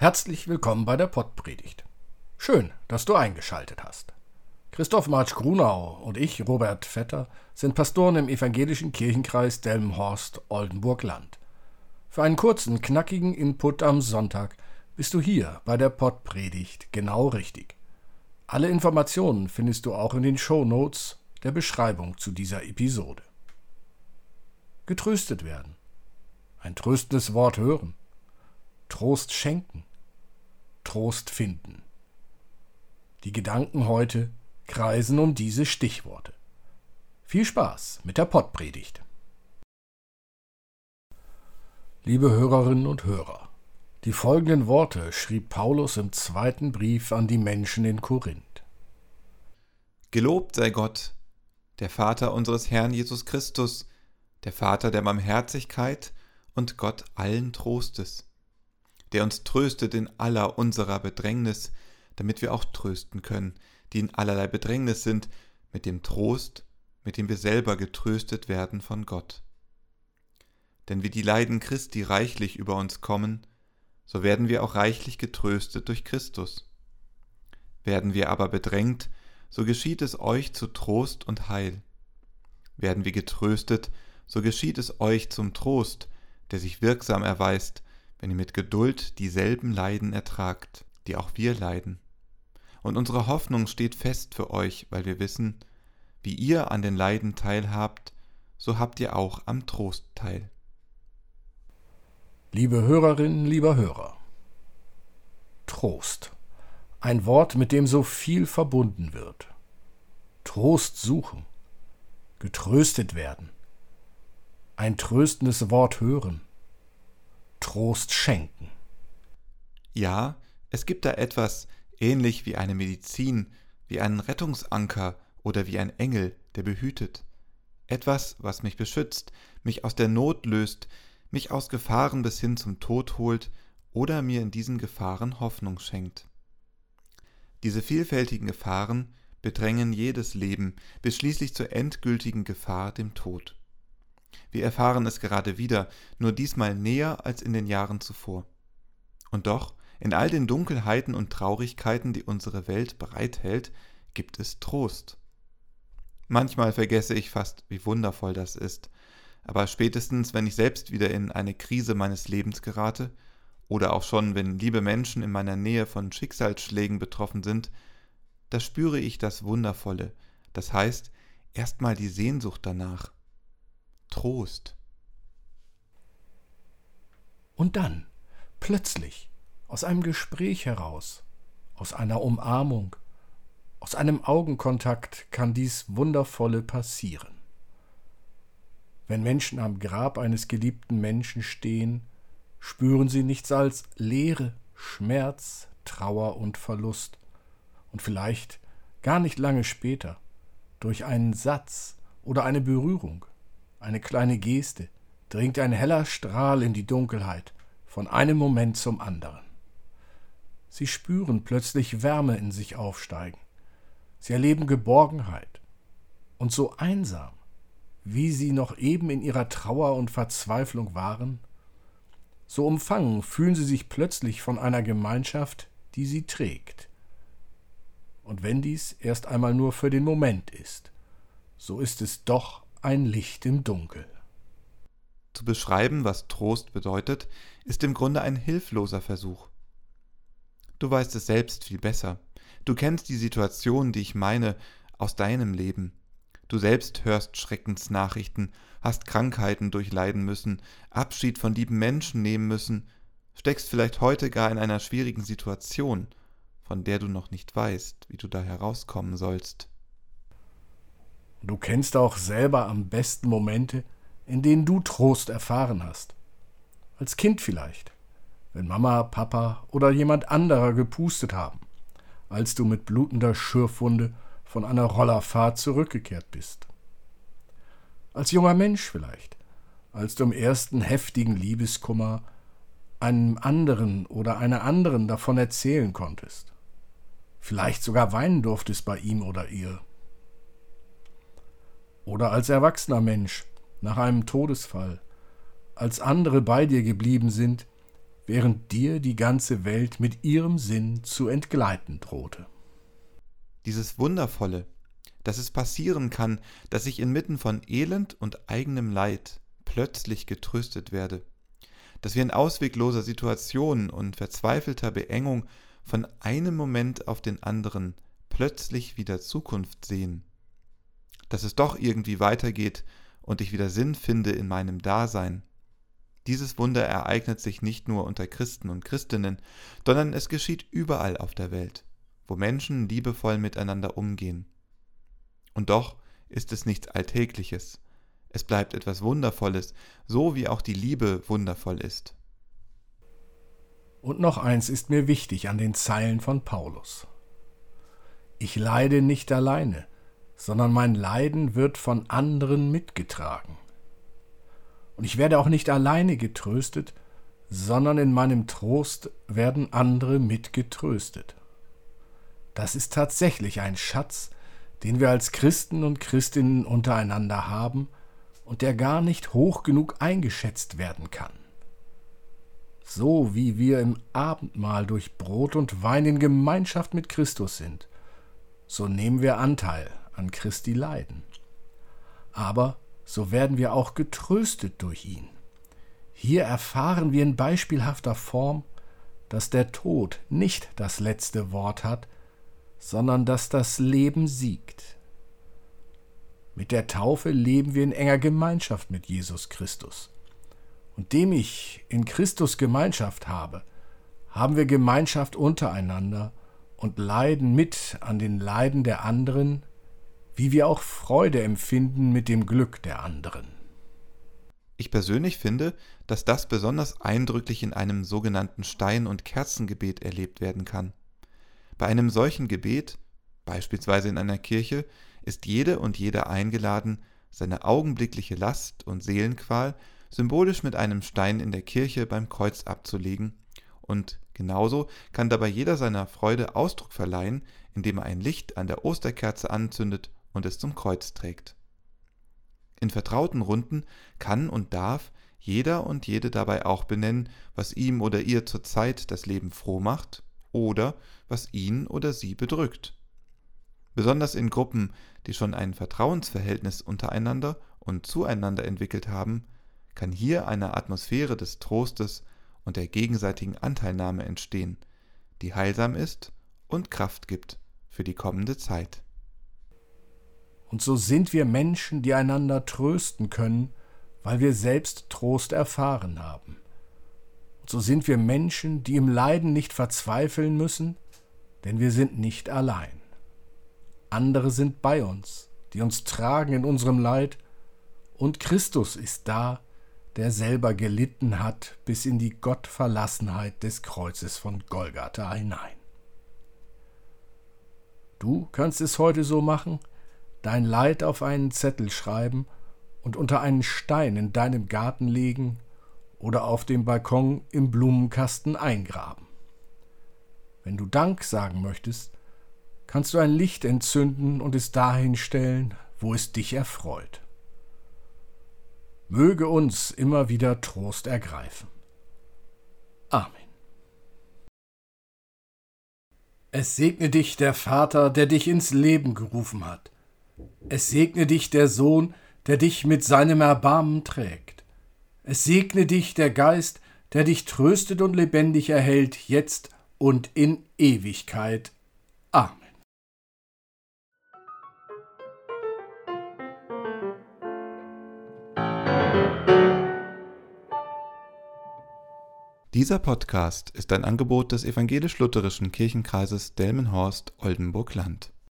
Herzlich willkommen bei der Pottpredigt. Schön, dass du eingeschaltet hast. Christoph Marsch Grunau und ich, Robert Vetter, sind Pastoren im evangelischen Kirchenkreis Delmenhorst-Oldenburg-Land. Für einen kurzen, knackigen Input am Sonntag bist du hier bei der Pottpredigt genau richtig. Alle Informationen findest du auch in den Show Notes der Beschreibung zu dieser Episode. Getröstet werden. Ein tröstendes Wort hören. Trost schenken. Trost finden. Die Gedanken heute kreisen um diese Stichworte. Viel Spaß mit der Pottpredigt. Liebe Hörerinnen und Hörer, die folgenden Worte schrieb Paulus im zweiten Brief an die Menschen in Korinth. Gelobt sei Gott, der Vater unseres Herrn Jesus Christus, der Vater der Barmherzigkeit und Gott allen Trostes, der uns tröstet in aller unserer Bedrängnis, damit wir auch trösten können, die in allerlei Bedrängnis sind, mit dem Trost, mit dem wir selber getröstet werden von Gott. Denn wie die Leiden Christi reichlich über uns kommen, so werden wir auch reichlich getröstet durch Christus. Werden wir aber bedrängt, so geschieht es euch zu Trost und Heil. Werden wir getröstet, so geschieht es euch zum Trost, der sich wirksam erweist, wenn ihr mit Geduld dieselben Leiden ertragt, die auch wir leiden. Und unsere Hoffnung steht fest für euch, weil wir wissen, wie ihr an den Leiden teilhabt, so habt ihr auch am Trost teil. Liebe Hörerinnen, lieber Hörer, Trost. Ein Wort, mit dem so viel verbunden wird. Trost suchen, getröstet werden, ein tröstendes Wort hören, Trost schenken. Ja, es gibt da etwas ähnlich wie eine Medizin, wie einen Rettungsanker oder wie ein Engel, der behütet. Etwas, was mich beschützt, mich aus der Not löst, mich aus Gefahren bis hin zum Tod holt oder mir in diesen Gefahren Hoffnung schenkt. Diese vielfältigen Gefahren bedrängen jedes Leben bis schließlich zur endgültigen Gefahr, dem Tod. Wir erfahren es gerade wieder, nur diesmal näher als in den Jahren zuvor. Und doch, in all den Dunkelheiten und Traurigkeiten, die unsere Welt bereithält, gibt es Trost. Manchmal vergesse ich fast, wie wundervoll das ist, aber spätestens, wenn ich selbst wieder in eine Krise meines Lebens gerate, oder auch schon, wenn liebe Menschen in meiner Nähe von Schicksalsschlägen betroffen sind, da spüre ich das Wundervolle, das heißt erstmal die Sehnsucht danach. Trost. Und dann, plötzlich, aus einem Gespräch heraus, aus einer Umarmung, aus einem Augenkontakt kann dies Wundervolle passieren. Wenn Menschen am Grab eines geliebten Menschen stehen, spüren sie nichts als Leere, Schmerz, Trauer und Verlust. Und vielleicht gar nicht lange später, durch einen Satz oder eine Berührung, eine kleine Geste, dringt ein heller Strahl in die Dunkelheit, von einem Moment zum anderen. Sie spüren plötzlich Wärme in sich aufsteigen. Sie erleben Geborgenheit. Und so einsam, wie sie noch eben in ihrer Trauer und Verzweiflung waren, so umfangen fühlen sie sich plötzlich von einer Gemeinschaft, die sie trägt. Und wenn dies erst einmal nur für den Moment ist, so ist es doch ein Licht im Dunkel. Zu beschreiben, was Trost bedeutet, ist im Grunde ein hilfloser Versuch. Du weißt es selbst viel besser. Du kennst die Situation, die ich meine, aus deinem Leben. Du selbst hörst Schreckensnachrichten, hast Krankheiten durchleiden müssen, Abschied von lieben Menschen nehmen müssen, steckst vielleicht heute gar in einer schwierigen Situation, von der du noch nicht weißt, wie du da herauskommen sollst. Du kennst auch selber am besten Momente, in denen du Trost erfahren hast. Als Kind vielleicht, wenn Mama, Papa oder jemand anderer gepustet haben, als du mit blutender Schürfwunde von einer Rollerfahrt zurückgekehrt bist. Als junger Mensch vielleicht, als du im ersten heftigen Liebeskummer einem anderen oder einer anderen davon erzählen konntest. Vielleicht sogar weinen durftest bei ihm oder ihr. Oder als erwachsener Mensch nach einem Todesfall, als andere bei dir geblieben sind, während dir die ganze Welt mit ihrem Sinn zu entgleiten drohte. Dieses Wundervolle, dass es passieren kann, dass ich inmitten von Elend und eigenem Leid plötzlich getröstet werde, dass wir in auswegloser Situation und verzweifelter Beengung von einem Moment auf den anderen plötzlich wieder Zukunft sehen, dass es doch irgendwie weitergeht und ich wieder Sinn finde in meinem Dasein. Dieses Wunder ereignet sich nicht nur unter Christen und Christinnen, sondern es geschieht überall auf der Welt, wo Menschen liebevoll miteinander umgehen. Und doch ist es nichts Alltägliches, es bleibt etwas Wundervolles, so wie auch die Liebe wundervoll ist. Und noch eins ist mir wichtig an den Zeilen von Paulus. Ich leide nicht alleine, sondern mein Leiden wird von anderen mitgetragen. Und ich werde auch nicht alleine getröstet, sondern in meinem Trost werden andere mitgetröstet. Das ist tatsächlich ein Schatz, den wir als Christen und Christinnen untereinander haben und der gar nicht hoch genug eingeschätzt werden kann. So wie wir im Abendmahl durch Brot und Wein in Gemeinschaft mit Christus sind, so nehmen wir Anteil an Christi Leiden. Aber so werden wir auch getröstet durch ihn. Hier erfahren wir in beispielhafter Form, dass der Tod nicht das letzte Wort hat, sondern dass das Leben siegt. Mit der Taufe leben wir in enger Gemeinschaft mit Jesus Christus. Und dem ich in Christus Gemeinschaft habe, haben wir Gemeinschaft untereinander und leiden mit an den Leiden der anderen, wie wir auch Freude empfinden mit dem Glück der anderen. Ich persönlich finde, dass das besonders eindrücklich in einem sogenannten Stein- und Kerzengebet erlebt werden kann. Bei einem solchen Gebet, beispielsweise in einer Kirche, ist jede und jeder eingeladen, seine augenblickliche Last und Seelenqual symbolisch mit einem Stein in der Kirche beim Kreuz abzulegen, und genauso kann dabei jeder seiner Freude Ausdruck verleihen, indem er ein Licht an der Osterkerze anzündet und es zum Kreuz trägt. In vertrauten Runden kann und darf jeder und jede dabei auch benennen, was ihm oder ihr zurzeit das Leben froh macht oder was ihn oder sie bedrückt. Besonders in Gruppen, die schon ein Vertrauensverhältnis untereinander und zueinander entwickelt haben, kann hier eine Atmosphäre des Trostes und der gegenseitigen Anteilnahme entstehen, die heilsam ist und Kraft gibt für die kommende Zeit. Und so sind wir Menschen, die einander trösten können, weil wir selbst Trost erfahren haben. Und so sind wir Menschen, die im Leiden nicht verzweifeln müssen, denn wir sind nicht allein. Andere sind bei uns, die uns tragen in unserem Leid, und Christus ist da, der selber gelitten hat bis in die Gottverlassenheit des Kreuzes von Golgatha hinein. Du kannst es heute so machen, dein Leid auf einen Zettel schreiben und unter einen Stein in deinem Garten legen oder auf dem Balkon im Blumenkasten eingraben. Wenn du Dank sagen möchtest, kannst du ein Licht entzünden und es dahin stellen, wo es dich erfreut. Möge uns immer wieder Trost ergreifen. Amen. Es segne dich der Vater, der dich ins Leben gerufen hat. Es segne dich der Sohn, der dich mit seinem Erbarmen trägt. Es segne dich der Geist, der dich tröstet und lebendig erhält, jetzt und in Ewigkeit. Amen. Dieser Podcast ist ein Angebot des evangelisch-lutherischen Kirchenkreises Delmenhorst-Oldenburg-Land.